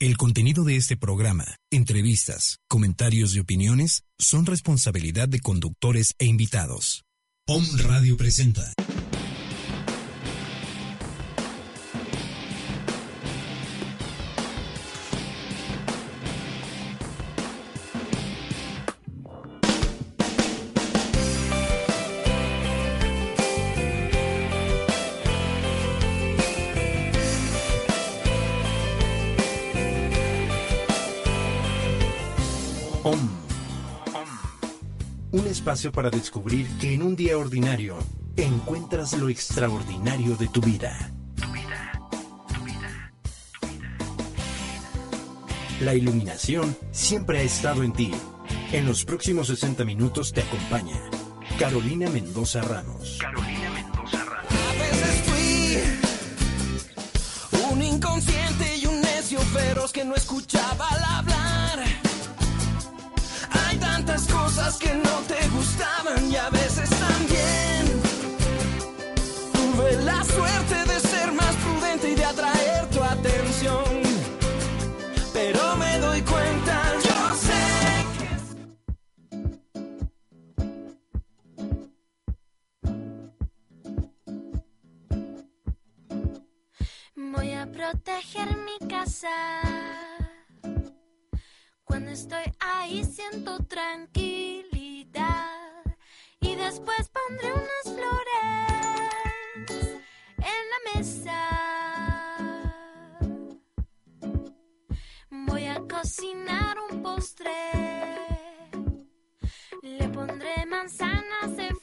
El contenido de este programa, entrevistas, comentarios y opiniones son responsabilidad de conductores e invitados. POM Radio presenta. Espacio para descubrir que en un día ordinario encuentras lo extraordinario de tu vida. La iluminación siempre ha estado en ti. En los próximos 60 minutos te acompaña Carolina Mendoza Ramos. Carolina Mendoza Ramos. A veces fui un inconsciente y un necio feroz que no escuchaba cosas que no te gustaban y a veces también. Tuve la suerte de ser más prudente y de atraer tu atención. Pero me doy cuenta, yo sé que Voy a proteger mi casa. Cuando estoy ahí siento tranquilidad. Y después pondré unas flores en la mesa. Voy a cocinar un postre. Le pondré manzanas de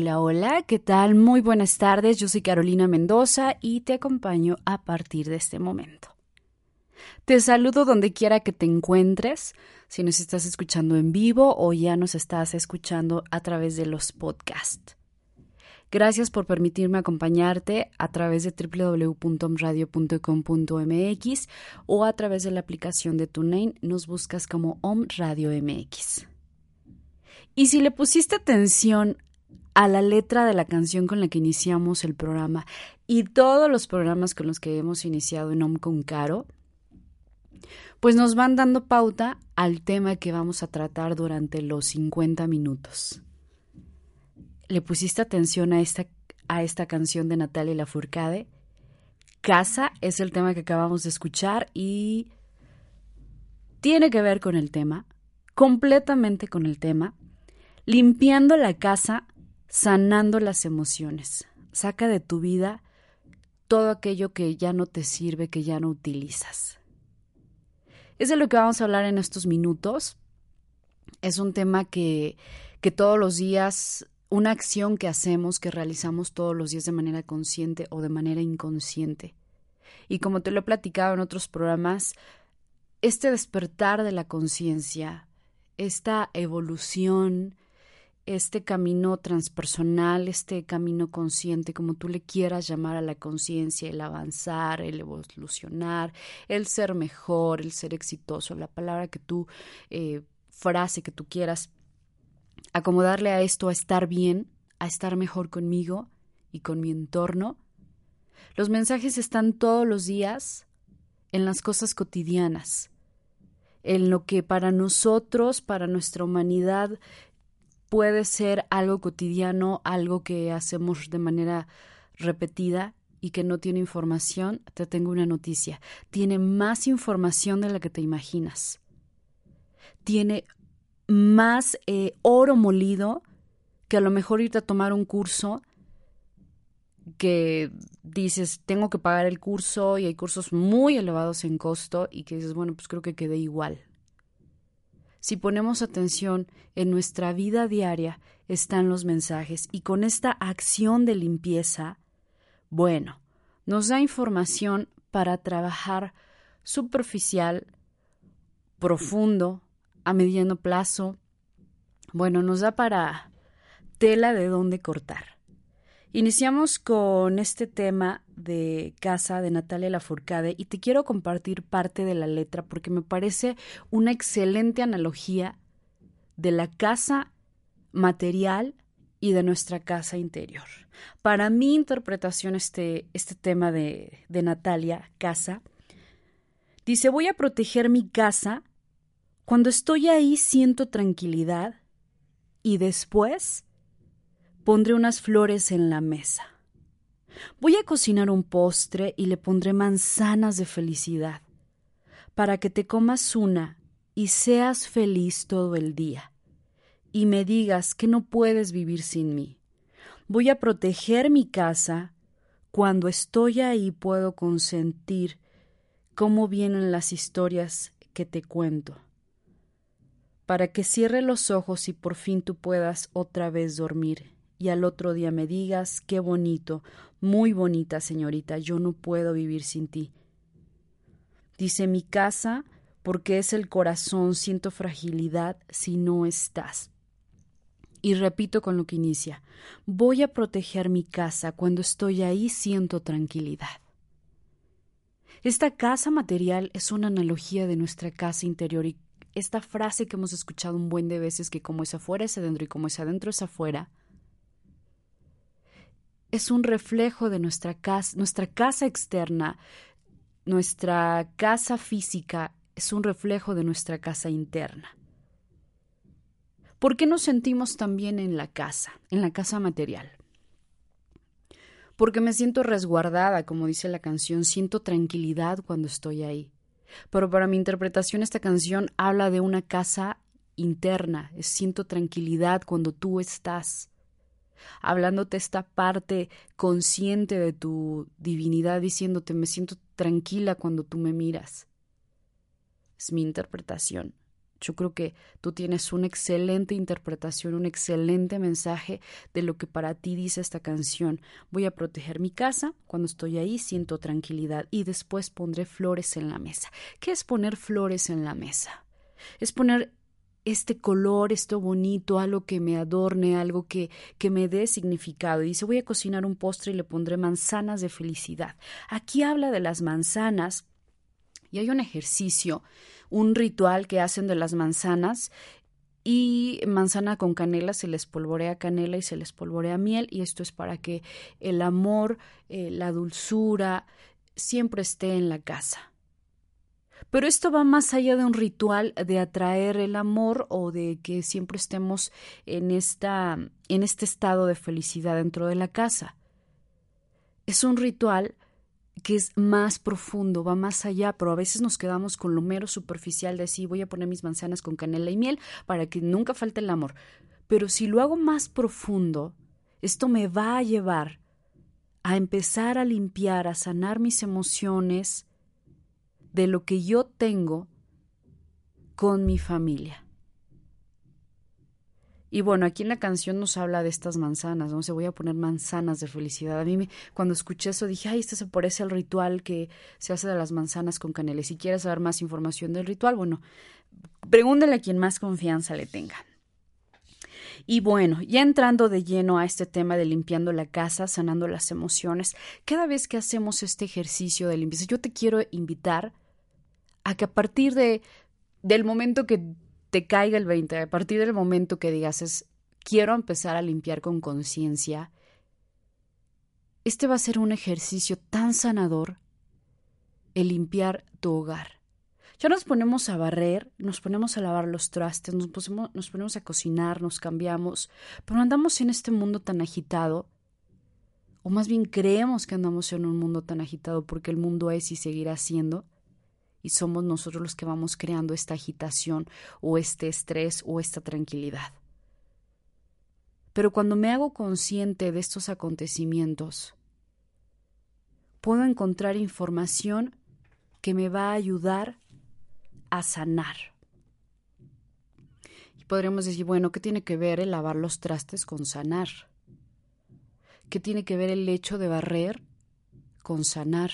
Hola, hola, ¿qué tal? Muy buenas tardes, yo soy Carolina Mendoza y te acompaño a partir de este momento. Te saludo donde quiera que te encuentres, si nos estás escuchando en vivo o ya nos estás escuchando a través de los podcasts. Gracias por permitirme acompañarte a través de www.omradio.com.mx o a través de la aplicación de TuneIn. Nos buscas como Om Radio MX. Y si le pusiste atención a la letra de la canción con la que iniciamos el programa y todos los programas con los que hemos iniciado en Om con Caro, pues nos van dando pauta al tema que vamos a tratar durante los 50 minutos le pusiste atención a esta, a esta canción de Natalia Lafourcade. Casa es el tema que acabamos de escuchar y tiene que ver con el tema, completamente con el tema, limpiando la casa, sanando las emociones. Saca de tu vida todo aquello que ya no te sirve, que ya no utilizas. Es de lo que vamos a hablar en estos minutos. Es un tema que, que todos los días una acción que hacemos, que realizamos todos los días de manera consciente o de manera inconsciente. Y como te lo he platicado en otros programas, este despertar de la conciencia, esta evolución, este camino transpersonal, este camino consciente, como tú le quieras llamar a la conciencia, el avanzar, el evolucionar, el ser mejor, el ser exitoso, la palabra que tú, eh, frase que tú quieras acomodarle a esto, a estar bien, a estar mejor conmigo y con mi entorno. Los mensajes están todos los días en las cosas cotidianas, en lo que para nosotros, para nuestra humanidad, puede ser algo cotidiano, algo que hacemos de manera repetida y que no tiene información, te tengo una noticia. Tiene más información de la que te imaginas. Tiene más eh, oro molido que a lo mejor irte a tomar un curso que dices, tengo que pagar el curso y hay cursos muy elevados en costo y que dices, bueno, pues creo que quedé igual. Si ponemos atención en nuestra vida diaria están los mensajes y con esta acción de limpieza, bueno, nos da información para trabajar superficial, profundo, a mediano plazo, bueno, nos da para tela de dónde cortar. Iniciamos con este tema de casa de Natalia Lafourcade y te quiero compartir parte de la letra porque me parece una excelente analogía de la casa material y de nuestra casa interior. Para mi interpretación, este, este tema de, de Natalia, casa, dice, voy a proteger mi casa cuando estoy ahí siento tranquilidad y después pondré unas flores en la mesa. Voy a cocinar un postre y le pondré manzanas de felicidad para que te comas una y seas feliz todo el día y me digas que no puedes vivir sin mí. Voy a proteger mi casa. Cuando estoy ahí puedo consentir cómo vienen las historias que te cuento para que cierre los ojos y por fin tú puedas otra vez dormir y al otro día me digas qué bonito, muy bonita señorita, yo no puedo vivir sin ti. Dice mi casa, porque es el corazón, siento fragilidad si no estás. Y repito con lo que inicia, voy a proteger mi casa, cuando estoy ahí siento tranquilidad. Esta casa material es una analogía de nuestra casa interior y esta frase que hemos escuchado un buen de veces, que como es afuera es adentro y como es adentro es afuera, es un reflejo de nuestra casa, nuestra casa externa, nuestra casa física es un reflejo de nuestra casa interna. ¿Por qué nos sentimos también en la casa, en la casa material? Porque me siento resguardada, como dice la canción, siento tranquilidad cuando estoy ahí. Pero para mi interpretación esta canción habla de una casa interna, siento tranquilidad cuando tú estás hablándote esta parte consciente de tu divinidad, diciéndote me siento tranquila cuando tú me miras. Es mi interpretación. Yo creo que tú tienes una excelente interpretación, un excelente mensaje de lo que para ti dice esta canción. Voy a proteger mi casa, cuando estoy ahí siento tranquilidad y después pondré flores en la mesa. ¿Qué es poner flores en la mesa? Es poner este color, esto bonito, algo que me adorne, algo que, que me dé significado. Y dice, voy a cocinar un postre y le pondré manzanas de felicidad. Aquí habla de las manzanas y hay un ejercicio, un ritual que hacen de las manzanas y manzana con canela se les polvorea canela y se les polvorea miel y esto es para que el amor, eh, la dulzura siempre esté en la casa. Pero esto va más allá de un ritual de atraer el amor o de que siempre estemos en, esta, en este estado de felicidad dentro de la casa. Es un ritual que es más profundo, va más allá, pero a veces nos quedamos con lo mero superficial de sí, voy a poner mis manzanas con canela y miel para que nunca falte el amor. Pero si lo hago más profundo, esto me va a llevar a empezar a limpiar, a sanar mis emociones de lo que yo tengo con mi familia. Y bueno, aquí en la canción nos habla de estas manzanas, ¿no? Se voy a poner manzanas de felicidad. A mí me, cuando escuché eso dije, ay, este se parece al ritual que se hace de las manzanas con canela. si quieres saber más información del ritual, bueno, pregúntale a quien más confianza le tenga. Y bueno, ya entrando de lleno a este tema de limpiando la casa, sanando las emociones, cada vez que hacemos este ejercicio de limpieza, yo te quiero invitar a que a partir de del momento que te caiga el 20, a partir del momento que digas es quiero empezar a limpiar con conciencia, este va a ser un ejercicio tan sanador el limpiar tu hogar. Ya nos ponemos a barrer, nos ponemos a lavar los trastes, nos, nos ponemos a cocinar, nos cambiamos, pero andamos en este mundo tan agitado, o más bien creemos que andamos en un mundo tan agitado porque el mundo es y seguirá siendo, y somos nosotros los que vamos creando esta agitación o este estrés o esta tranquilidad. Pero cuando me hago consciente de estos acontecimientos, puedo encontrar información que me va a ayudar a sanar. Y podríamos decir, bueno, ¿qué tiene que ver el lavar los trastes con sanar? ¿Qué tiene que ver el hecho de barrer con sanar?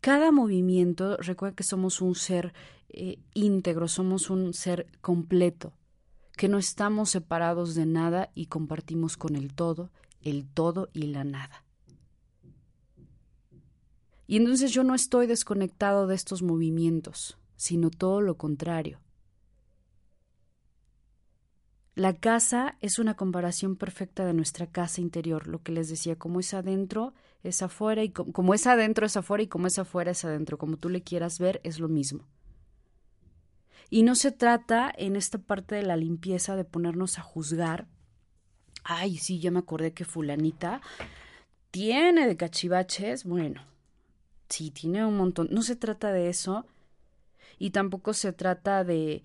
Cada movimiento, recuerda que somos un ser eh, íntegro, somos un ser completo, que no estamos separados de nada y compartimos con el todo, el todo y la nada. Y entonces yo no estoy desconectado de estos movimientos, sino todo lo contrario. La casa es una comparación perfecta de nuestra casa interior, lo que les decía, como es adentro, es afuera, y como es adentro es afuera y como es afuera es adentro, como tú le quieras ver, es lo mismo. Y no se trata en esta parte de la limpieza de ponernos a juzgar, ay, sí, ya me acordé que fulanita tiene de cachivaches, bueno, sí, tiene un montón, no se trata de eso, y tampoco se trata de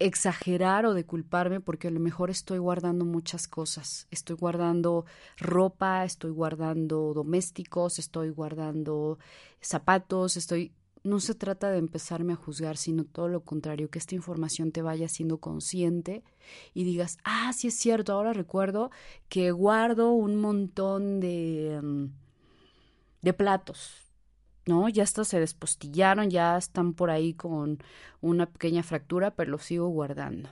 exagerar o de culparme porque a lo mejor estoy guardando muchas cosas. Estoy guardando ropa, estoy guardando domésticos, estoy guardando zapatos, estoy... No se trata de empezarme a juzgar, sino todo lo contrario, que esta información te vaya siendo consciente y digas, ah, sí es cierto, ahora recuerdo que guardo un montón de, mm, de platos, ¿no? Ya hasta se despostillaron, ya están por ahí con una pequeña fractura, pero los sigo guardando.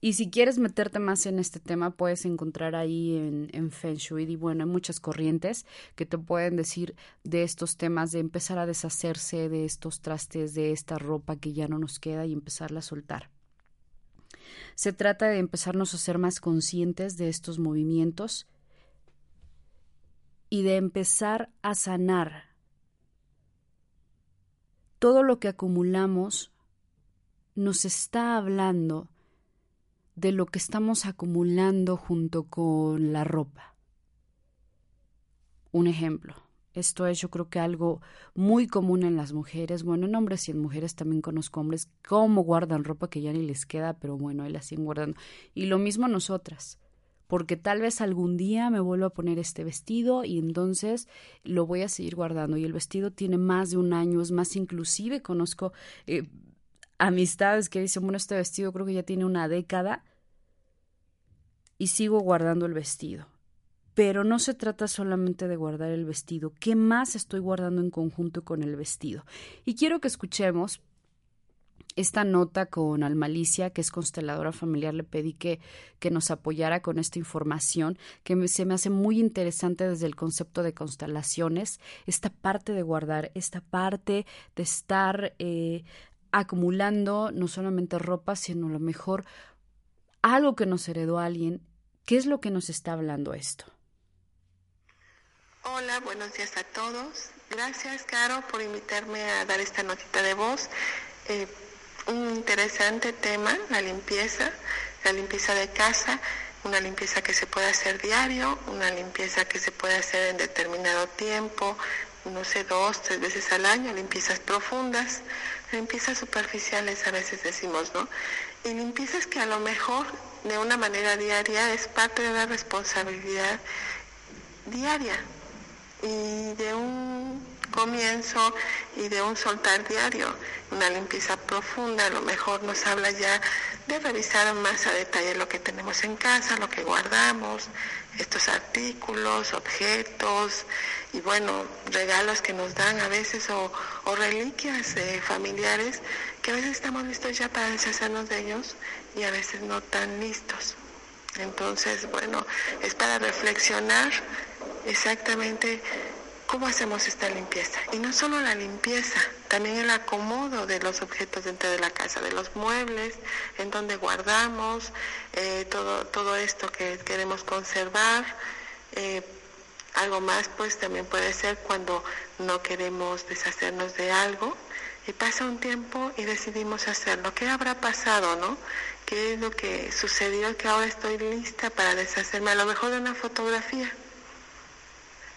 Y si quieres meterte más en este tema, puedes encontrar ahí en, en Feng Shui, y bueno, hay muchas corrientes que te pueden decir de estos temas, de empezar a deshacerse de estos trastes, de esta ropa que ya no nos queda y empezarla a soltar. Se trata de empezarnos a ser más conscientes de estos movimientos y de empezar a sanar todo lo que acumulamos nos está hablando de lo que estamos acumulando junto con la ropa. Un ejemplo. Esto es yo creo que algo muy común en las mujeres, bueno, en hombres y en mujeres también conozco hombres cómo guardan ropa que ya ni les queda, pero bueno, ahí la siguen guardando. Y lo mismo nosotras porque tal vez algún día me vuelvo a poner este vestido y entonces lo voy a seguir guardando. Y el vestido tiene más de un año, es más inclusive conozco eh, amistades que dicen, bueno, este vestido creo que ya tiene una década y sigo guardando el vestido. Pero no se trata solamente de guardar el vestido. ¿Qué más estoy guardando en conjunto con el vestido? Y quiero que escuchemos esta nota con Almalicia, que es consteladora familiar, le pedí que, que nos apoyara con esta información, que se me hace muy interesante desde el concepto de constelaciones, esta parte de guardar, esta parte de estar eh, acumulando no solamente ropa, sino a lo mejor algo que nos heredó alguien. ¿Qué es lo que nos está hablando esto? Hola, buenos días a todos. Gracias, Caro, por invitarme a dar esta notita de voz. Eh, un interesante tema, la limpieza, la limpieza de casa, una limpieza que se puede hacer diario, una limpieza que se puede hacer en determinado tiempo, no sé, dos, tres veces al año, limpiezas profundas, limpiezas superficiales a veces decimos, ¿no? Y limpiezas que a lo mejor de una manera diaria es parte de la responsabilidad diaria y de un comienzo y de un soltar diario, una limpieza profunda, a lo mejor nos habla ya de revisar más a detalle lo que tenemos en casa, lo que guardamos, estos artículos, objetos y bueno, regalos que nos dan a veces o, reliquias familiares que a veces estamos listos ya para deshacernos de ellos y a veces no tan listos. Entonces, bueno, es para reflexionar exactamente ¿Cómo hacemos esta limpieza? Y no solo la limpieza, también el acomodo de los objetos dentro de la casa, de los muebles, en donde guardamos eh, todo, todo esto que queremos conservar. Eh, algo más, pues también puede ser cuando no queremos deshacernos de algo y pasa un tiempo y decidimos hacerlo. ¿Qué habrá pasado, no? ¿Qué es lo que sucedió que ahora estoy lista para deshacerme? A lo mejor de una fotografía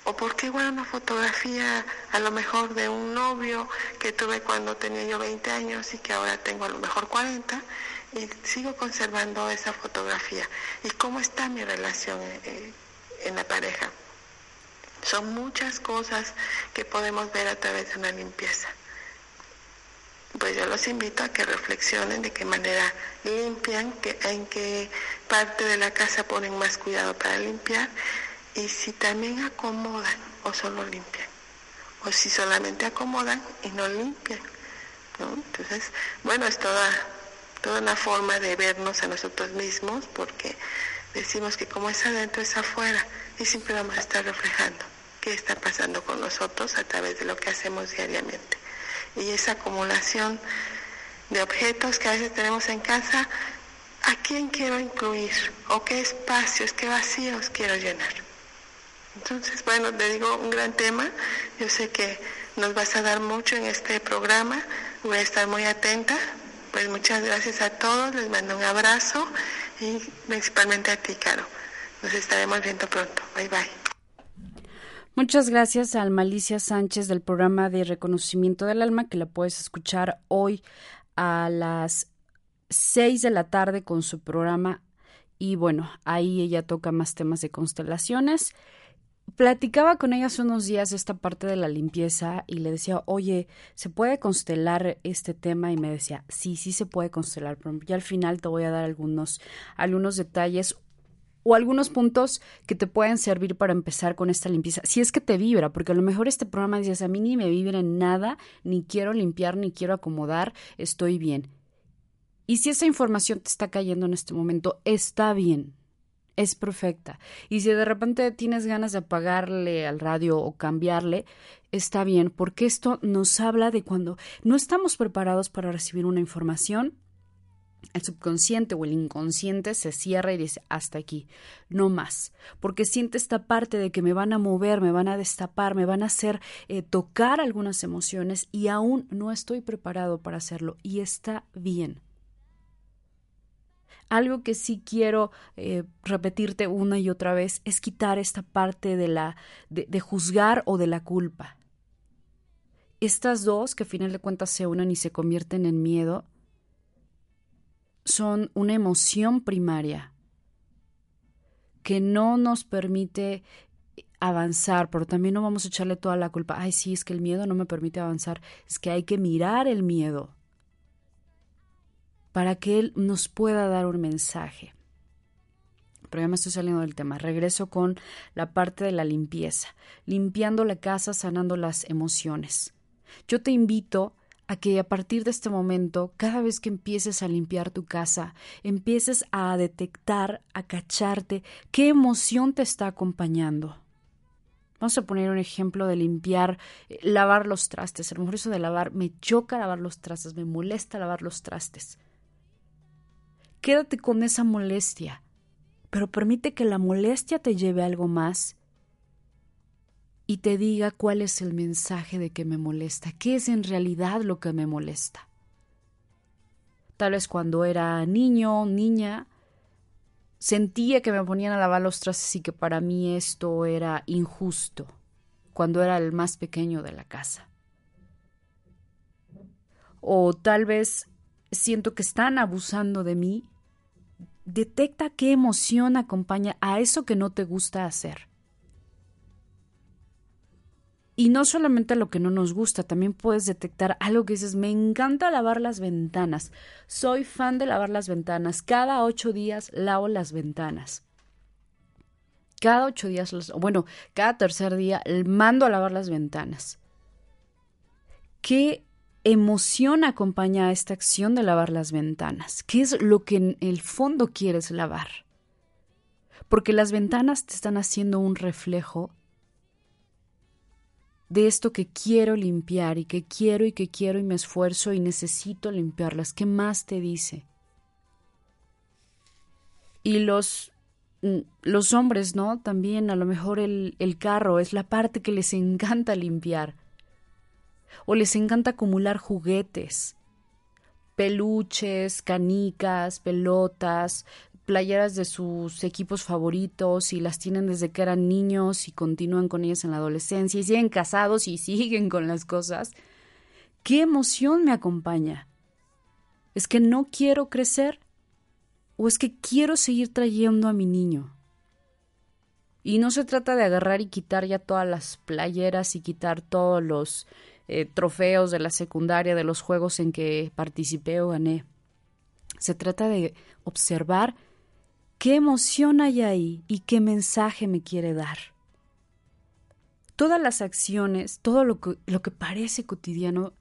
o por qué guardo una fotografía a lo mejor de un novio que tuve cuando tenía yo 20 años y que ahora tengo a lo mejor 40 y sigo conservando esa fotografía. ¿Y cómo está mi relación eh, en la pareja? Son muchas cosas que podemos ver a través de una limpieza. Pues yo los invito a que reflexionen de qué manera limpian, en qué parte de la casa ponen más cuidado para limpiar y si también acomodan o solo limpian, o si solamente acomodan y no limpian. Entonces, bueno, es toda, toda una forma de vernos a nosotros mismos porque decimos que como es adentro es afuera y siempre vamos a estar reflejando qué está pasando con nosotros a través de lo que hacemos diariamente. Y esa acumulación de objetos que a veces tenemos en casa, ¿a quién quiero incluir? ¿O qué espacios, qué vacíos quiero llenar? Entonces, bueno, te digo un gran tema. Yo sé que nos vas a dar mucho en este programa. Voy a estar muy atenta. Pues muchas gracias a todos. Les mando un abrazo y principalmente a ti, Caro. Nos estaremos viendo pronto. Bye bye. Muchas gracias a Malicia Sánchez del programa de reconocimiento del alma que la puedes escuchar hoy a las 6 de la tarde con su programa y bueno, ahí ella toca más temas de constelaciones platicaba con ella hace unos días esta parte de la limpieza y le decía, oye, ¿se puede constelar este tema? Y me decía, sí, sí se puede constelar, pero ya al final te voy a dar algunos, algunos detalles o algunos puntos que te pueden servir para empezar con esta limpieza. Si es que te vibra, porque a lo mejor este programa dices, a mí ni me vibra en nada, ni quiero limpiar, ni quiero acomodar, estoy bien. Y si esa información te está cayendo en este momento, está bien, es perfecta. Y si de repente tienes ganas de apagarle al radio o cambiarle, está bien, porque esto nos habla de cuando no estamos preparados para recibir una información, el subconsciente o el inconsciente se cierra y dice hasta aquí, no más, porque siente esta parte de que me van a mover, me van a destapar, me van a hacer eh, tocar algunas emociones y aún no estoy preparado para hacerlo y está bien. Algo que sí quiero eh, repetirte una y otra vez es quitar esta parte de la de, de juzgar o de la culpa. Estas dos, que a final de cuentas se unen y se convierten en miedo, son una emoción primaria que no nos permite avanzar, pero también no vamos a echarle toda la culpa. Ay, sí, es que el miedo no me permite avanzar. Es que hay que mirar el miedo para que Él nos pueda dar un mensaje. Pero ya me estoy saliendo del tema. Regreso con la parte de la limpieza, limpiando la casa, sanando las emociones. Yo te invito a que a partir de este momento, cada vez que empieces a limpiar tu casa, empieces a detectar, a cacharte qué emoción te está acompañando. Vamos a poner un ejemplo de limpiar, eh, lavar los trastes. A lo mejor eso de lavar, me choca lavar los trastes, me molesta lavar los trastes. Quédate con esa molestia, pero permite que la molestia te lleve a algo más y te diga cuál es el mensaje de que me molesta, qué es en realidad lo que me molesta. Tal vez cuando era niño, niña, sentía que me ponían a lavar los trastes y que para mí esto era injusto, cuando era el más pequeño de la casa. O tal vez siento que están abusando de mí. Detecta qué emoción acompaña a eso que no te gusta hacer. Y no solamente lo que no nos gusta, también puedes detectar algo que dices, me encanta lavar las ventanas, soy fan de lavar las ventanas, cada ocho días lavo las ventanas. Cada ocho días, bueno, cada tercer día mando a lavar las ventanas. ¿Qué emoción acompaña a esta acción de lavar las ventanas? ¿Qué es lo que en el fondo quieres lavar? Porque las ventanas te están haciendo un reflejo de esto que quiero limpiar y que quiero y que quiero y me esfuerzo y necesito limpiarlas. ¿Qué más te dice? Y los, mm, los hombres, ¿no? También a lo mejor el, el carro es la parte que les encanta limpiar. O les encanta acumular juguetes, peluches, canicas, pelotas, playeras de sus equipos favoritos y las tienen desde que eran niños y continúan con ellas en la adolescencia y siguen casados y siguen con las cosas. ¿Qué emoción me acompaña? ¿Es que no quiero crecer? ¿O es que quiero seguir trayendo a mi niño? Y no se trata de agarrar y quitar ya todas las playeras y quitar todos los eh, trofeos de la secundaria, de los juegos en que participé o gané. Se trata de observar ¿Qué emoción hay ahí y qué mensaje me quiere dar? Todas las acciones, todo lo que, lo que parece cotidiano,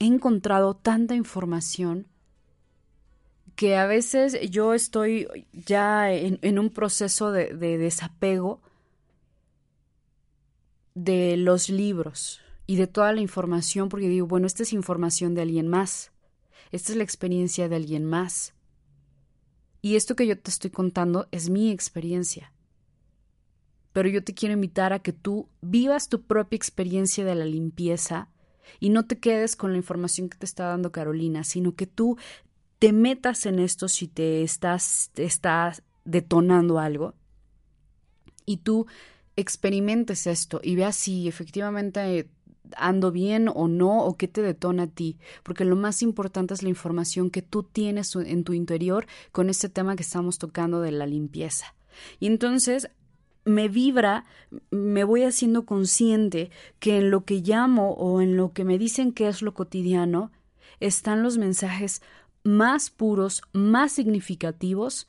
he encontrado tanta información que a veces yo estoy ya en, un proceso de, de desapego de los libros y de toda la información porque digo, bueno, esta es información de alguien más, esta es la experiencia de alguien más. Y esto que yo te estoy contando es mi experiencia. Pero yo te quiero invitar a que tú vivas tu propia experiencia de la limpieza y no te quedes con la información que te está dando Carolina, sino que tú te metas en esto si te estás, te estás detonando algo y tú experimentes esto y veas si efectivamente ando bien o no, o qué te detona a ti, porque lo más importante es la información que tú tienes en tu interior con este tema que estamos tocando de la limpieza. Y entonces me vibra, me voy haciendo consciente que en lo que llamo o en lo que me dicen que es lo cotidiano, están los mensajes más puros, más significativos,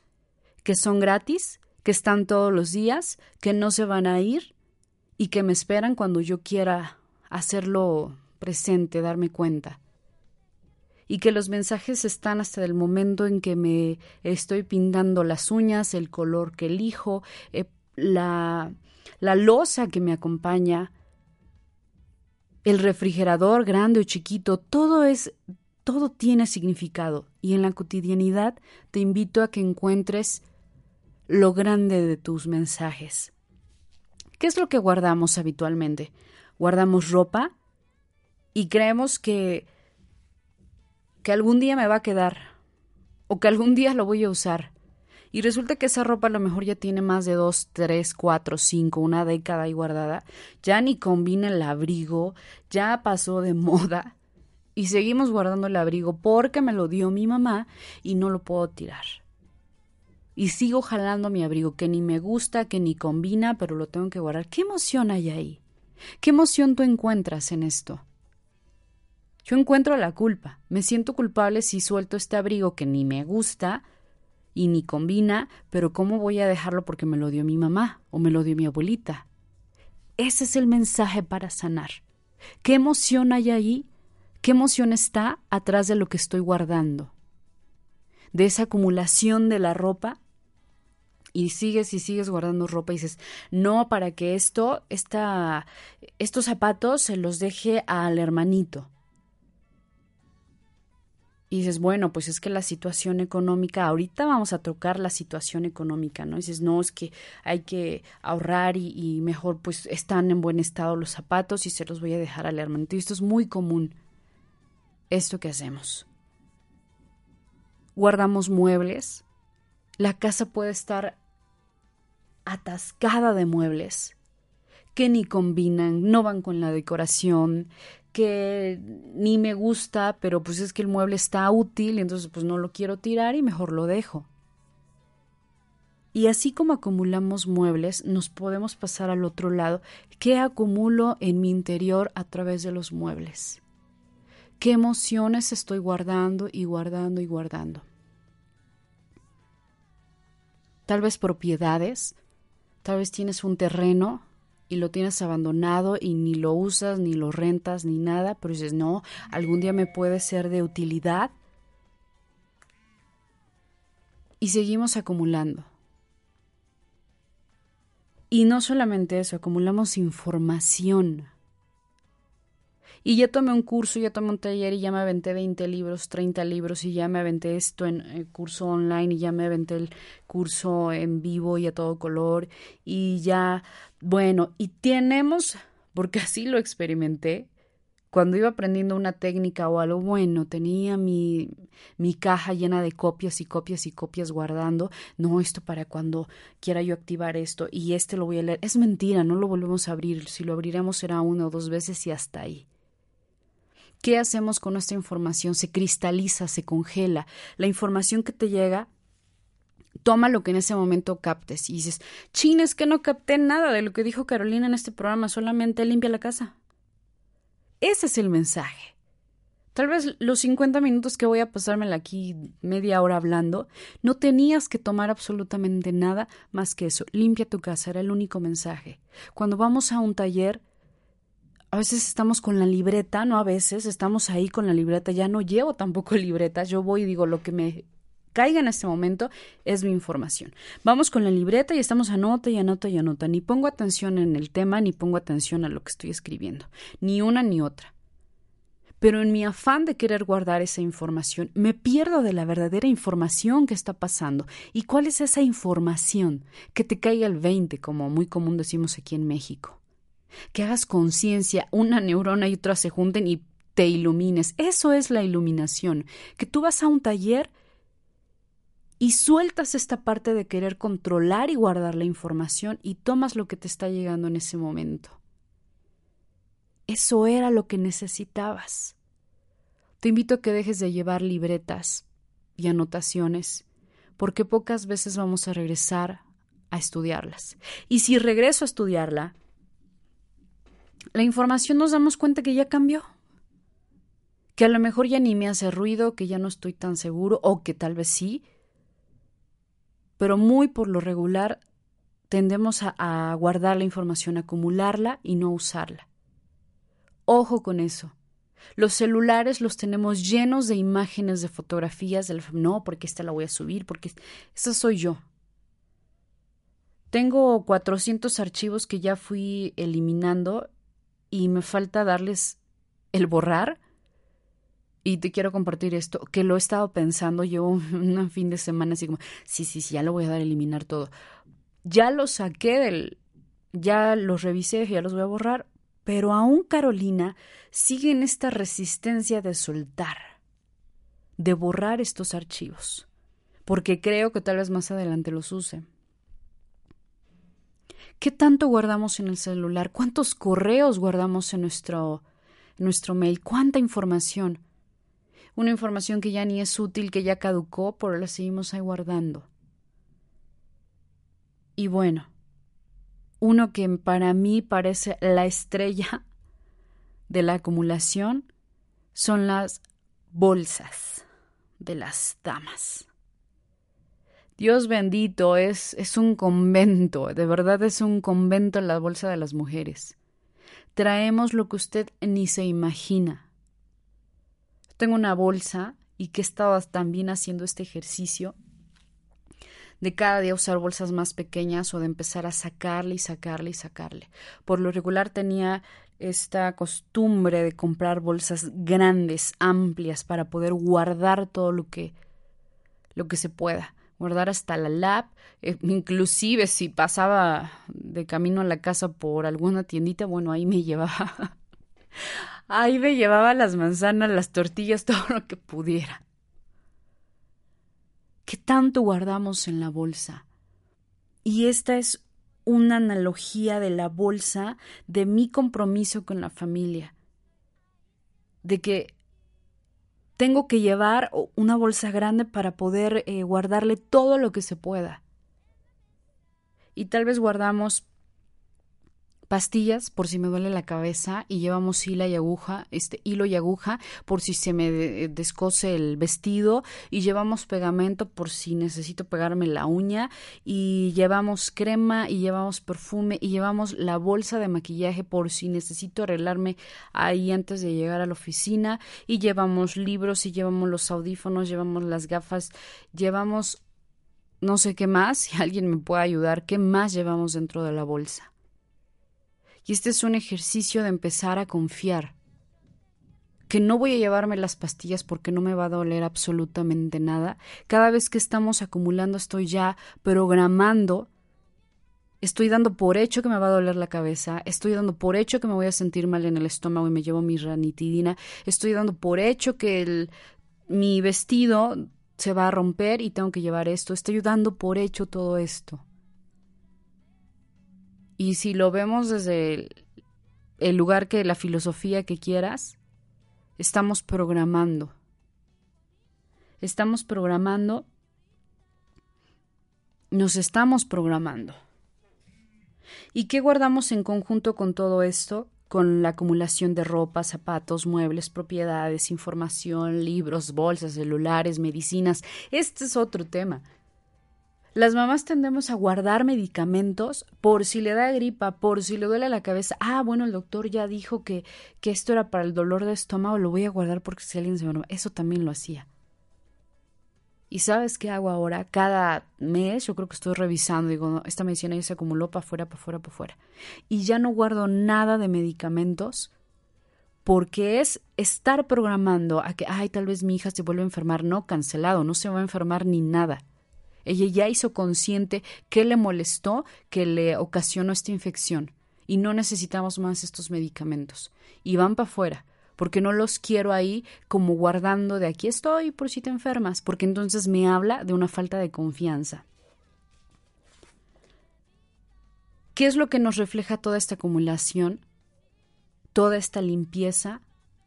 que son gratis, que están todos los días, que no se van a ir y que me esperan cuando yo quiera hacerlo presente, darme cuenta. Y que los mensajes están hasta el momento en que me estoy pintando las uñas, el color que elijo, eh, la, la losa que me acompaña, el refrigerador grande o chiquito, todo es todo tiene significado y en la cotidianidad te invito a que encuentres lo grande de tus mensajes. ¿Qué es lo que guardamos habitualmente? Guardamos ropa y creemos que, que algún día me va a quedar o que algún día lo voy a usar. Y resulta que esa ropa a lo mejor ya tiene más de dos, tres, cuatro, cinco, una década ahí guardada. Ya ni combina el abrigo, ya pasó de moda. Y seguimos guardando el abrigo porque me lo dio mi mamá y no lo puedo tirar. Y sigo jalando mi abrigo que ni me gusta, que ni combina, pero lo tengo que guardar. ¿Qué emoción hay ahí? ¿Qué emoción tú encuentras en esto? Yo encuentro la culpa. Me siento culpable si suelto este abrigo que ni me gusta y ni combina, pero ¿cómo voy a dejarlo porque me lo dio mi mamá o me lo dio mi abuelita? Ese es el mensaje para sanar. ¿Qué emoción hay ahí? ¿Qué emoción está atrás de lo que estoy guardando? De esa acumulación de la ropa y sigues y sigues guardando ropa y dices, no, para que esto, esta, estos zapatos se los deje al hermanito. Y dices, bueno, pues es que la situación económica, ahorita vamos a tocar la situación económica, ¿no? Dices, no, es que hay que ahorrar y, y, mejor pues están en buen estado los zapatos y se los voy a dejar al hermanito. Y esto es muy común, esto que hacemos. Guardamos muebles, la casa puede estar atascada de muebles que ni combinan, no van con la decoración, que ni me gusta, pero pues es que el mueble está útil, entonces pues no lo quiero tirar y mejor lo dejo. Y así como acumulamos muebles, nos podemos pasar al otro lado. ¿Qué acumulo en mi interior a través de los muebles? ¿Qué emociones estoy guardando y guardando y guardando? Tal vez propiedades, tal vez tienes un terreno y lo tienes abandonado y ni lo usas, ni lo rentas, ni nada, pero dices, no, algún día me puede ser de utilidad. Y seguimos acumulando. Y no solamente eso, acumulamos información. Y ya tomé un curso, ya tomé un taller y ya me aventé 20 libros, 30 libros y ya me aventé esto en el curso online y ya me aventé el curso en vivo y a todo color y ya, bueno, y tenemos, porque así lo experimenté, cuando iba aprendiendo una técnica o algo bueno, tenía mi, mi caja llena de copias y copias y copias guardando. No, esto para cuando quiera yo activar esto y este lo voy a leer. Es mentira, no lo volvemos a abrir. Si lo abriremos será una o dos veces y hasta ahí. ¿Qué hacemos con nuestra información? Se cristaliza, se congela. La información que te llega, toma lo que en ese momento captes y dices, chin, es que no capté nada de lo que dijo Carolina en este programa, solamente limpia la casa. Ese es el mensaje. Tal vez los 50 minutos que voy a pasármela aquí media hora hablando, no tenías que tomar absolutamente nada más que eso. Limpia tu casa, era el único mensaje. Cuando vamos a un taller, a veces estamos con la libreta, no a veces, estamos ahí con la libreta, ya no llevo tampoco libreta, yo voy y digo lo que me caiga en este momento es mi información. Vamos con la libreta y estamos anota y anota y anota, ni pongo atención en el tema, ni pongo atención a lo que estoy escribiendo, ni una ni otra. Pero en mi afán de querer guardar esa información, me pierdo de la verdadera información que está pasando. ¿Y cuál es esa información? Que te caiga el 20, como muy común decimos aquí en México que hagas conciencia, una neurona y otra se junten y te ilumines. Eso es la iluminación, que tú vas a un taller y sueltas esta parte de querer controlar y guardar la información y tomas lo que te está llegando en ese momento. Eso era lo que necesitabas. Te invito a que dejes de llevar libretas y anotaciones, porque pocas veces vamos a regresar a estudiarlas. Y si regreso a estudiarla, la información nos damos cuenta que ya cambió. Que a lo mejor ya ni me hace ruido, que ya no estoy tan seguro, o que tal vez sí. Pero muy por lo regular tendemos a, guardar la información, acumularla y no usarla. Ojo con eso. Los celulares los tenemos llenos de imágenes, de fotografías, del no, porque esta la voy a subir, porque esta soy yo. Tengo 400 archivos que ya fui eliminando y me falta darles el borrar. Y te quiero compartir esto, que lo he estado pensando, llevo un fin de semana así como, sí, sí, sí, ya lo voy a dar a eliminar todo. Ya lo saqué del, ya los revisé, ya los voy a borrar, pero aún Carolina sigue en esta resistencia de soltar, de borrar estos archivos, porque creo que tal vez más adelante los use. ¿Qué tanto guardamos en el celular? ¿Cuántos correos guardamos en nuestro, nuestro mail? ¿Cuánta información? Una información que ya ni es útil, que ya caducó, pero la seguimos ahí guardando. Y bueno, uno que para mí parece la estrella de la acumulación son las bolsas de las damas. Dios bendito, es, es un convento, de verdad es un convento la bolsa de las mujeres. Traemos lo que usted ni se imagina. Tengo una bolsa y que estado también haciendo este ejercicio de cada día usar bolsas más pequeñas o de empezar a sacarle y sacarle y sacarle. Por lo regular tenía esta costumbre de comprar bolsas grandes, amplias, para poder guardar todo lo que, lo que se pueda guardar hasta la lab, eh, inclusive si pasaba de camino a la casa por alguna tiendita, bueno, ahí me llevaba, ahí me llevaba las manzanas, las tortillas, todo lo que pudiera. ¿Qué tanto guardamos en la bolsa? Y esta es una analogía de la bolsa de mi compromiso con la familia, de que tengo que llevar una bolsa grande para poder eh, guardarle todo lo que se pueda. Y tal vez guardamos pastillas por si me duele la cabeza y llevamos hilo y aguja, este hilo y aguja por si se me descose el vestido y llevamos pegamento por si necesito pegarme la uña y llevamos crema y llevamos perfume y llevamos la bolsa de maquillaje por si necesito arreglarme ahí antes de llegar a la oficina y llevamos libros y llevamos los audífonos, llevamos las gafas, llevamos no sé qué más, si alguien me puede ayudar, qué más llevamos dentro de la bolsa. Y este es un ejercicio de empezar a confiar. Que no voy a llevarme las pastillas porque no me va a doler absolutamente nada. Cada vez que estamos acumulando estoy ya programando Estoy dando por hecho que me va a doler la cabeza, estoy dando por hecho que me voy a sentir mal en el estómago y me llevo mi ranitidina, estoy dando por hecho que el, mi vestido se va a romper y tengo que llevar esto, estoy dando por hecho todo esto. Y si lo vemos desde el, lugar que la filosofía que quieras, estamos programando. Estamos programando, nos estamos programando. ¿Y qué guardamos en conjunto con todo esto? Con la acumulación de ropa, zapatos, muebles, propiedades, información, libros, bolsas, celulares, medicinas. Este es otro tema. Las mamás tendemos a guardar medicamentos por si le da gripa, por si le duele la cabeza. Ah, bueno, el doctor ya dijo que, que esto era para el dolor de estómago, lo voy a guardar porque si alguien se me... Eso también lo hacía. ¿Y sabes qué hago ahora? Cada mes yo creo que estoy revisando, digo, esta medicina ya se acumuló para afuera, para afuera, para afuera. Y ya no guardo nada de medicamentos porque es estar programando a que, ay, tal vez mi hija se vuelva a enfermar. No, cancelado, no se va a enfermar ni nada. Ella ya hizo consciente qué le molestó, que le ocasionó esta infección. Y no necesitamos más estos medicamentos. Y van para afuera, porque no los quiero ahí como guardando de aquí estoy por si te enfermas, porque entonces me habla de una falta de confianza. ¿Qué es lo que nos refleja toda esta acumulación? Toda esta limpieza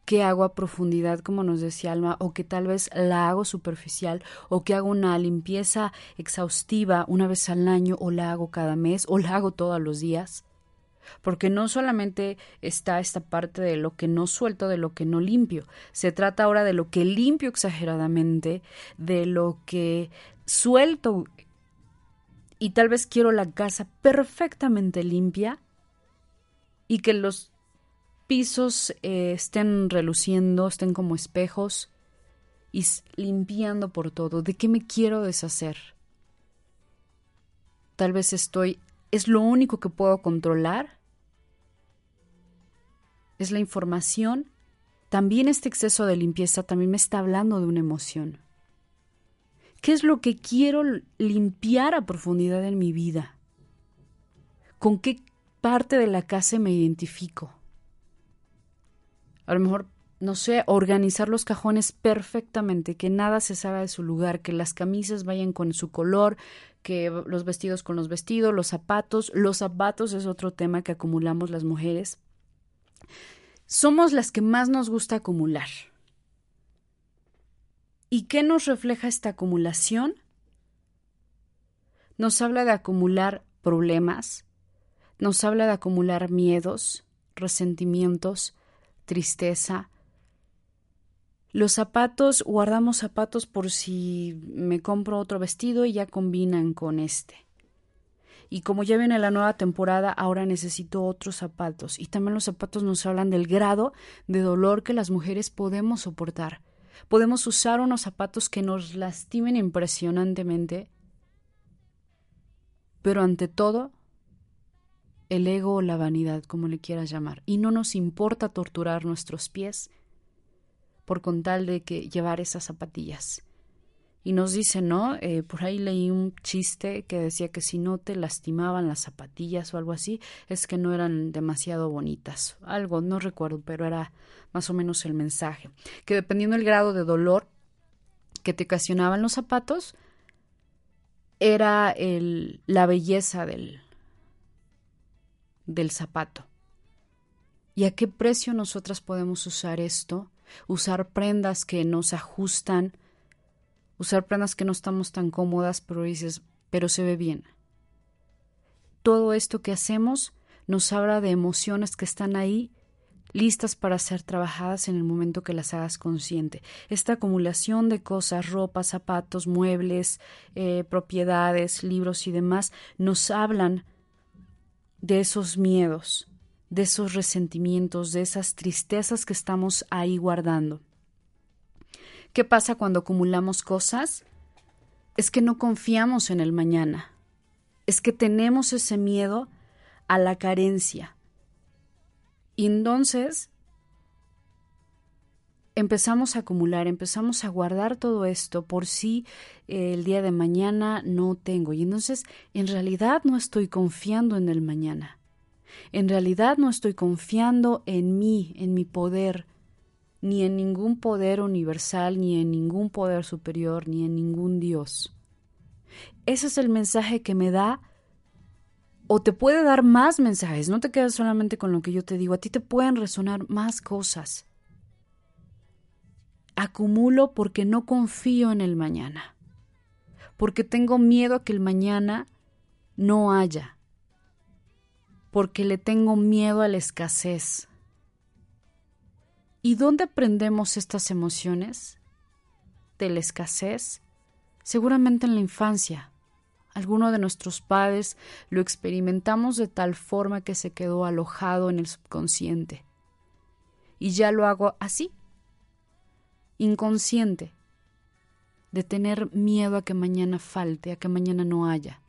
que hago a profundidad, como nos decía Alma, o que tal vez la hago superficial, o que hago una limpieza exhaustiva una vez al año, o la hago cada mes, o la hago todos los días. Porque no solamente está esta parte de lo que no suelto, de lo que no limpio, se trata ahora de lo que limpio exageradamente, de lo que suelto y tal vez quiero la casa perfectamente limpia y que los pisos eh, estén reluciendo, estén como espejos y limpiando por todo. ¿De qué me quiero deshacer? Tal vez estoy... ¿Es lo único que puedo controlar? ¿Es la información? También este exceso de limpieza también me está hablando de una emoción. ¿Qué es lo que quiero limpiar a profundidad en mi vida? ¿Con qué parte de la casa me identifico? A lo mejor, no sé, organizar los cajones perfectamente, que nada se salga de su lugar, que las camisas vayan con su color, que los vestidos con los vestidos, los zapatos. Los zapatos es otro tema que acumulamos las mujeres. Somos las que más nos gusta acumular. ¿Y qué nos refleja esta acumulación? Nos habla de acumular problemas, nos habla de acumular miedos, resentimientos, tristeza, Los zapatos, guardamos zapatos por si me compro otro vestido y ya combinan con este. Y como ya viene la nueva temporada, ahora necesito otros zapatos. Y también los zapatos nos hablan del grado de dolor que las mujeres podemos soportar. Podemos usar unos zapatos que nos lastimen impresionantemente, pero ante todo, el ego o la vanidad, como le quieras llamar. Y no nos importa torturar nuestros pies por con tal de que llevar esas zapatillas. Y nos dice, ¿no? Eh, por ahí leí un chiste que decía que si no te lastimaban las zapatillas o algo así, es que no eran demasiado bonitas. Algo, no recuerdo, pero era más o menos el mensaje. Que dependiendo del grado de dolor que te ocasionaban los zapatos, era el, la belleza del, del zapato. ¿Y a qué precio nosotras podemos usar esto? Usar prendas que nos ajustan, usar prendas que no estamos tan cómodas, pero dices, pero se ve bien. Todo esto que hacemos nos habla de emociones que están ahí listas para ser trabajadas en el momento que las hagas consciente. Esta acumulación de cosas, ropa, zapatos, muebles, eh, propiedades, libros y demás, nos hablan de esos miedos, de esos resentimientos, de esas tristezas que estamos ahí guardando. ¿Qué pasa cuando acumulamos cosas? Es que no confiamos en el mañana. Es que tenemos ese miedo a la carencia. Y entonces empezamos a acumular, empezamos a guardar todo esto por si eh, el día de mañana no tengo. Y entonces en realidad no estoy confiando en el mañana. En realidad no estoy confiando en mí, en mi poder, ni en ningún poder universal, ni en ningún poder superior, ni en ningún Dios. Ese es el mensaje que me da o te puede dar más mensajes, no te quedas solamente con lo que yo te digo, a ti te pueden resonar más cosas. Acumulo porque no confío en el mañana, porque tengo miedo a que el mañana no haya, porque le tengo miedo a la escasez, ¿Y dónde aprendemos estas emociones? De la escasez. Seguramente en la infancia. Alguno de nuestros padres lo experimentamos de tal forma que se quedó alojado en el subconsciente. Y ya lo hago así, inconsciente, de tener miedo a que mañana falte, a que mañana no haya,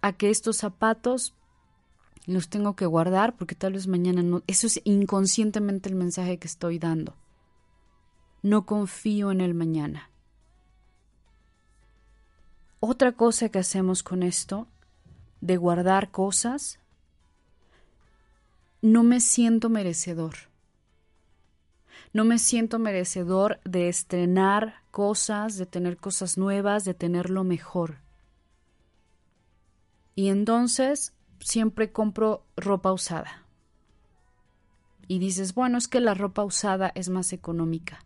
a que estos zapatos los tengo que guardar porque tal vez mañana no. Eso es inconscientemente el mensaje que estoy dando. No confío en el mañana. Otra cosa que hacemos con esto, de guardar cosas, no me siento merecedor. No me siento merecedor de estrenar cosas, de tener cosas nuevas, de tener lo mejor. Y entonces siempre compro ropa usada. Y dices, bueno, es que la ropa usada es más económica.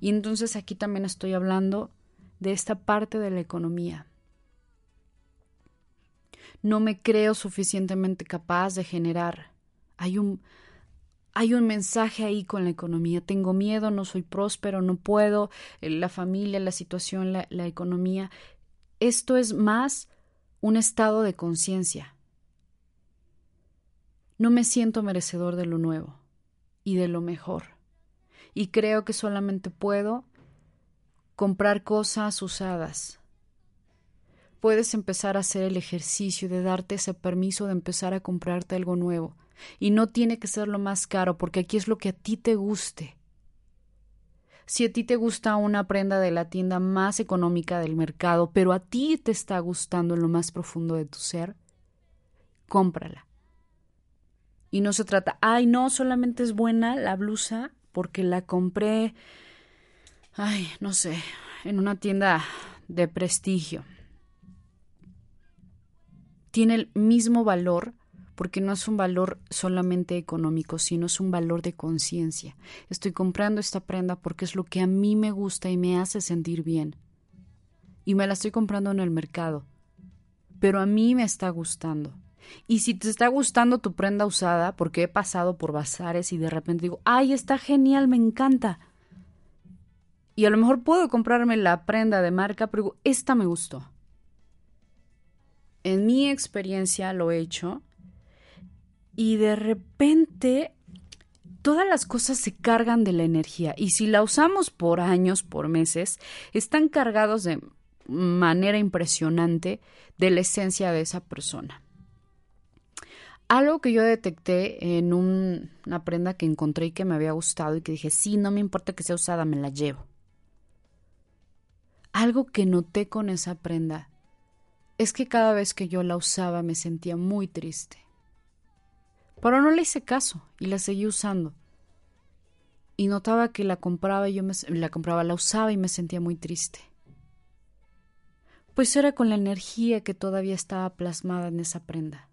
Y entonces aquí también estoy hablando de esta parte de la economía. No me creo suficientemente capaz de generar. Hay un, hay un mensaje ahí con la economía. Tengo miedo, no soy próspero, no puedo, eh, la familia, la situación, la, la economía. Esto es más un estado de conciencia. No me siento merecedor de lo nuevo y de lo mejor. Y creo que solamente puedo comprar cosas usadas. Puedes empezar a hacer el ejercicio de darte ese permiso de empezar a comprarte algo nuevo. Y no tiene que ser lo más caro, porque aquí es lo que a ti te guste. Si a ti te gusta una prenda de la tienda más económica del mercado, pero a ti te está gustando en lo más profundo de tu ser, cómprala. Y no se trata, ay, no, solamente es buena la blusa porque la compré, ay, no sé, en una tienda de prestigio. Tiene el mismo valor porque no es un valor solamente económico, sino es un valor de conciencia. Estoy comprando esta prenda porque es lo que a mí me gusta y me hace sentir bien. Y me la estoy comprando en el mercado, pero a mí me está gustando. Y si te está gustando tu prenda usada, porque he pasado por bazares y de repente digo, ay, está genial, me encanta. Y a lo mejor puedo comprarme la prenda de marca, pero digo, esta me gustó. En mi experiencia lo he hecho. Y de repente todas las cosas se cargan de la energía. Y si la usamos por años, por meses, están cargados de manera impresionante de la esencia de esa persona. Algo que yo detecté en una prenda que encontré y que me había gustado y que dije, sí, no me importa que sea usada, me la llevo. Algo que noté con esa prenda es que cada vez que yo la usaba me sentía muy triste. Pero no le hice caso y la seguí usando. Y notaba que la compraba y yo me, la compraba, la usaba y me sentía muy triste pues era con la energía que todavía estaba plasmada en esa prenda.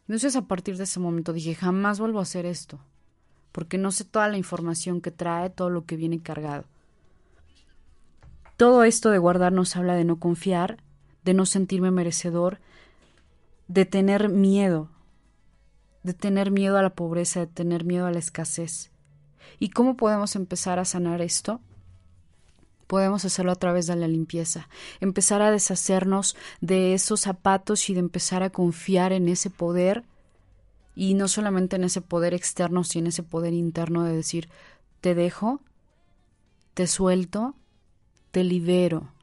Entonces a partir de ese momento dije, jamás vuelvo a hacer esto, porque no sé toda la información que trae, todo lo que viene cargado. Todo esto de guardar nos habla de no confiar, de no sentirme merecedor, de tener miedo, de tener miedo a la pobreza, de tener miedo a la escasez. ¿Y cómo podemos empezar a sanar esto? Podemos hacerlo a través de la limpieza, empezar a deshacernos de esos zapatos y de empezar a confiar en ese poder y no solamente en ese poder externo, sino en ese poder interno de decir, te dejo, te suelto, te libero.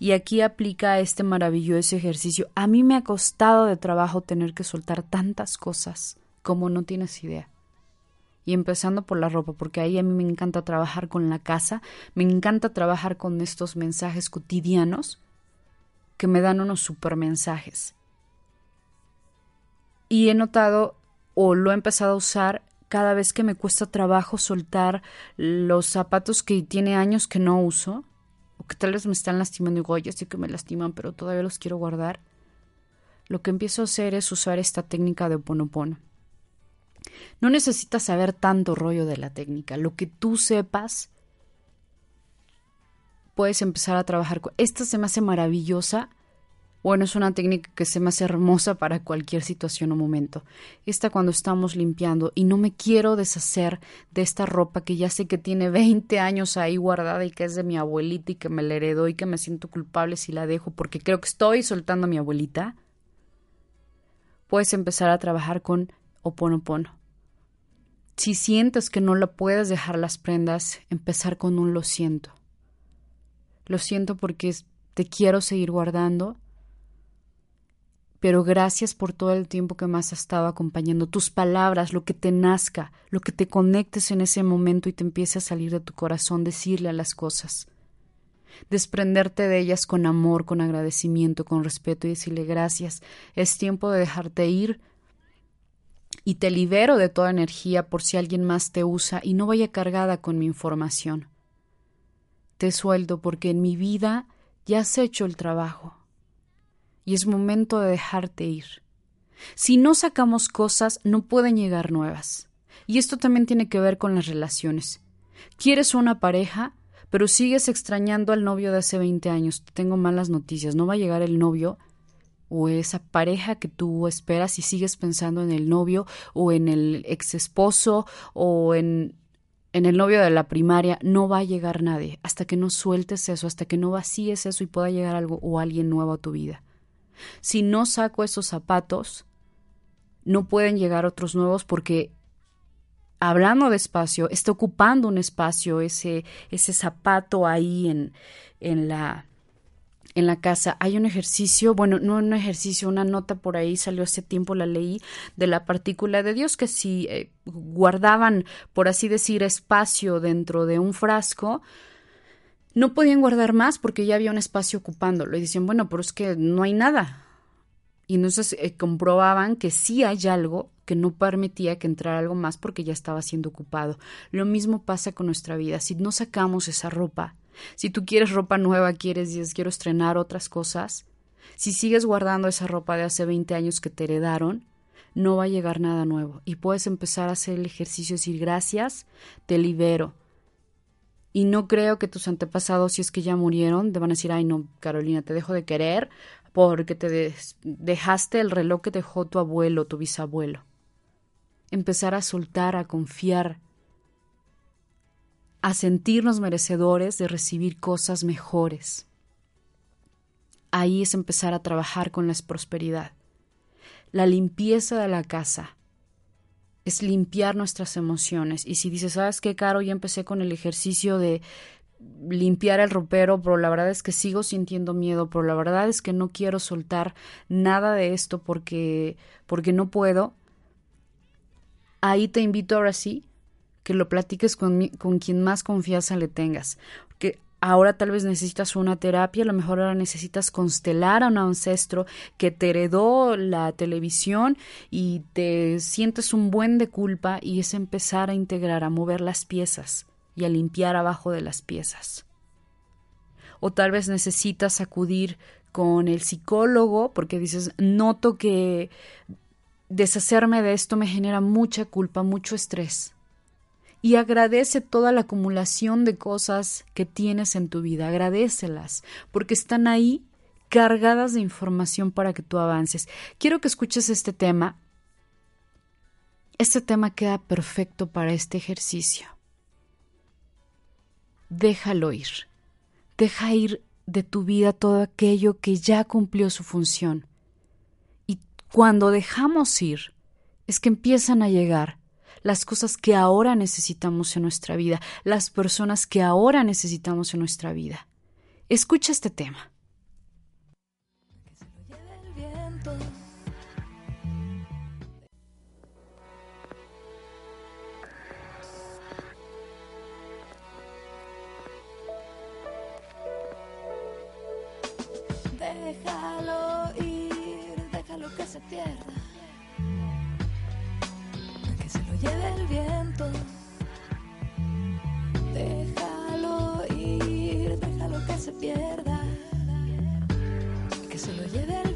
Y aquí aplica este maravilloso ejercicio. A mí me ha costado de trabajo tener que soltar tantas cosas como no tienes idea y empezando por la ropa, porque ahí a mí me encanta trabajar con la casa, me encanta trabajar con estos mensajes cotidianos que me dan unos super mensajes. Y he notado, o lo he empezado a usar, cada vez que me cuesta trabajo soltar los zapatos que tiene años que no uso, que tal vez me están lastimando, y digo, oye, sí que me lastiman, pero todavía los quiero guardar. Lo que empiezo a hacer es usar esta técnica de oponopono no necesitas saber tanto rollo de la técnica. Lo que tú sepas, puedes empezar a trabajar con. Esta se me hace maravillosa. Bueno, es una técnica que se me hace hermosa para cualquier situación o momento. Esta cuando estamos limpiando y no me quiero deshacer de esta ropa que ya sé que tiene 20 años ahí guardada y que es de mi abuelita y que me la heredó y que me siento culpable si la dejo porque creo que estoy soltando a mi abuelita. Puedes empezar a trabajar con Oponopono. Si sientes que no lo puedes dejar las prendas, empezar con un lo siento. Lo siento porque te quiero seguir guardando, pero gracias por todo el tiempo que me has estado acompañando, tus palabras, lo que te nazca, lo que te conectes en ese momento y te empiece a salir de tu corazón, decirle a las cosas. Desprenderte de ellas con amor, con agradecimiento, con respeto y decirle gracias. Es tiempo de dejarte ir y te libero de toda energía por si alguien más te usa y no vaya cargada con mi información. Te sueldo porque en mi vida ya has hecho el trabajo y es momento de dejarte ir. Si no sacamos cosas, no pueden llegar nuevas. Y esto también tiene que ver con las relaciones. Quieres una pareja, pero sigues extrañando al novio de hace 20 años. Tengo malas noticias. No va a llegar el novio o esa pareja que tú esperas y sigues pensando en el novio o en el ex esposo o en, en el novio de la primaria, no va a llegar nadie hasta que no sueltes eso, hasta que no vacíes eso y pueda llegar algo o alguien nuevo a tu vida. Si no saco esos zapatos, no pueden llegar otros nuevos porque hablando de espacio, está ocupando un espacio ese, ese zapato ahí en, en la en la casa. Hay un ejercicio, bueno, no un ejercicio, una nota por ahí salió hace tiempo, la leí, de la partícula de Dios, que si eh, guardaban, por así decir, espacio dentro de un frasco, no podían guardar más porque ya había un espacio ocupándolo. Y decían, bueno, pero es que no hay nada. Y entonces eh, comprobaban que sí hay algo que no permitía que entrara algo más porque ya estaba siendo ocupado. Lo mismo pasa con nuestra vida. Si no sacamos esa ropa, si tú quieres ropa nueva, quieres, dices, quiero estrenar otras cosas, si sigues guardando esa ropa de hace 20 años que te heredaron, no va a llegar nada nuevo. Y puedes empezar a hacer el ejercicio, decir gracias, te libero. Y no creo que tus antepasados, si es que ya murieron, te van a decir, ay no, Carolina, te dejo de querer porque te dejaste el reloj que dejó tu abuelo, tu bisabuelo. Empezar a soltar, a confiar, a sentirnos merecedores de recibir cosas mejores. Ahí es empezar a trabajar con la prosperidad. La limpieza de la casa es limpiar nuestras emociones. Y si dices, ¿sabes qué, Caro? Ya empecé con el ejercicio de limpiar el ropero, pero la verdad es que sigo sintiendo miedo, pero la verdad es que no quiero soltar nada de esto porque, porque no puedo. Ahí te invito ahora sí que lo platiques con, con quien más confianza le tengas. Ahora tal vez necesitas una terapia, a lo mejor ahora necesitas constelar a un ancestro que te heredó la televisión y te sientes un buen de culpa y es empezar a integrar, a mover las piezas y a limpiar abajo de las piezas. O tal vez necesitas acudir con el psicólogo porque dices, noto que deshacerme de esto me genera mucha culpa, mucho estrés. Y agradece toda la acumulación de cosas que tienes en tu vida, agradecelas, porque están ahí cargadas de información para que tú avances. Quiero que escuches este tema. Este tema queda perfecto para este ejercicio déjalo ir. Deja ir de tu vida todo aquello que ya cumplió su función. Y cuando dejamos ir, es que empiezan a llegar las cosas que ahora necesitamos en nuestra vida, las personas que ahora necesitamos en nuestra vida. Escucha este tema. Déjalo ir, déjalo que se pierda. Lleve el viento. Déjalo ir, déjalo que se pierda. Que se lo lleve el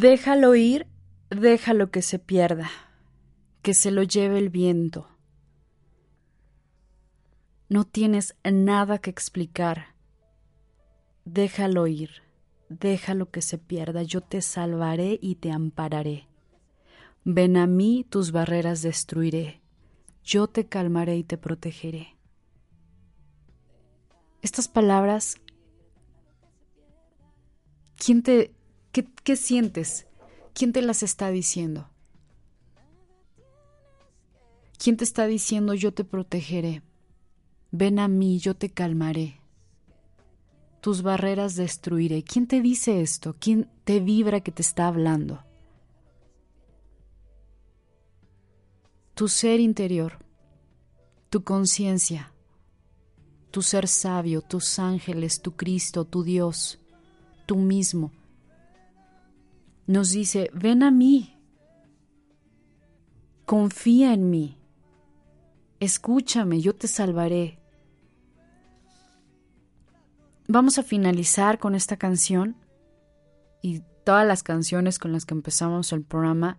Déjalo ir, déjalo que se pierda, que se lo lleve el viento. No tienes nada que explicar. Déjalo ir, déjalo que se pierda, yo te salvaré y te ampararé. Ven a mí, tus barreras destruiré, yo te calmaré y te protegeré. Estas palabras, ¿quién te, qué, sientes? ¿Quién te las está diciendo? ¿Quién te está diciendo yo te protegeré? Ven a mí, yo te calmaré. Tus barreras destruiré. ¿Quién te dice esto? ¿Quién te vibra que te está hablando? Tu ser interior, tu conciencia, tu ser sabio, tus ángeles, tu Cristo, tu Dios, tú mismo. Nos dice, ven a mí, confía en mí, escúchame, yo te salvaré. Vamos a finalizar con esta canción y todas las canciones con las que empezamos el programa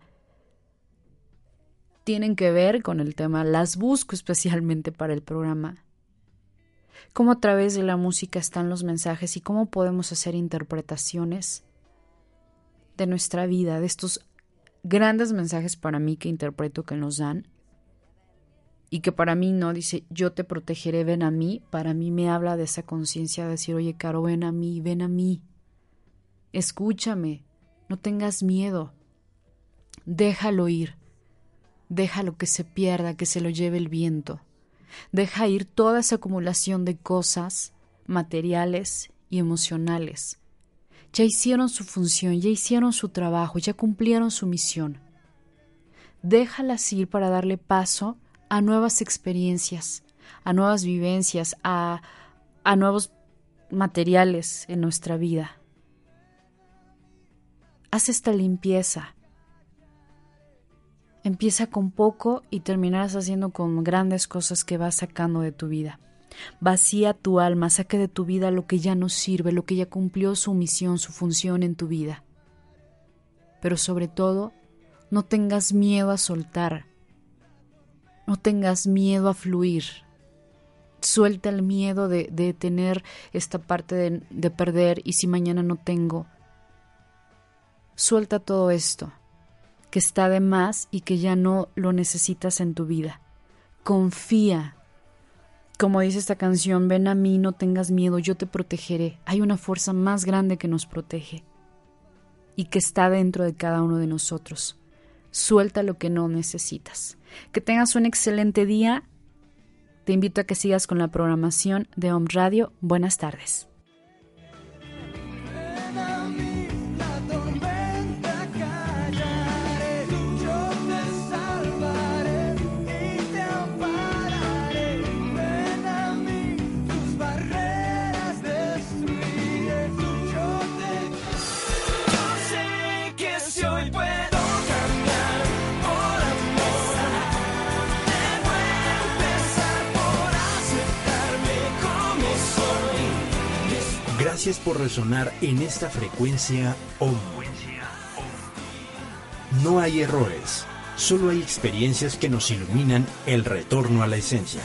tienen que ver con el tema, las busco especialmente para el programa. Cómo a través de la música están los mensajes y cómo podemos hacer interpretaciones de nuestra vida, de estos grandes mensajes para mí que interpreto que nos dan y que para mí no dice yo te protegeré, ven a mí, para mí me habla de esa conciencia de decir, oye, Caro, ven a mí, ven a mí, escúchame, no tengas miedo, déjalo ir, déjalo que se pierda, que se lo lleve el viento, deja ir toda esa acumulación de cosas materiales y emocionales. Ya hicieron su función, ya hicieron su trabajo, ya cumplieron su misión. Déjalas ir para darle paso a nuevas experiencias, a nuevas vivencias, a, a nuevos materiales en nuestra vida. Haz esta limpieza. Empieza con poco y terminarás haciendo con grandes cosas que vas sacando de tu vida. Vacía tu alma, saque de tu vida lo que ya no sirve, lo que ya cumplió su misión, su función en tu vida. Pero sobre todo, no tengas miedo a soltar, no tengas miedo a fluir. Suelta el miedo de, tener esta parte de, de perder y si mañana no tengo. Suelta todo esto que está de más y que ya no lo necesitas en tu vida. Confía. Como dice esta canción, ven a mí, no tengas miedo, yo te protegeré. Hay una fuerza más grande que nos protege y que está dentro de cada uno de nosotros. Suelta lo que no necesitas. Que tengas un excelente día. Te invito a que sigas con la programación de Home Radio. Buenas tardes. Gracias por resonar en esta frecuencia OM. No hay errores, solo hay experiencias que nos iluminan el retorno a la esencia.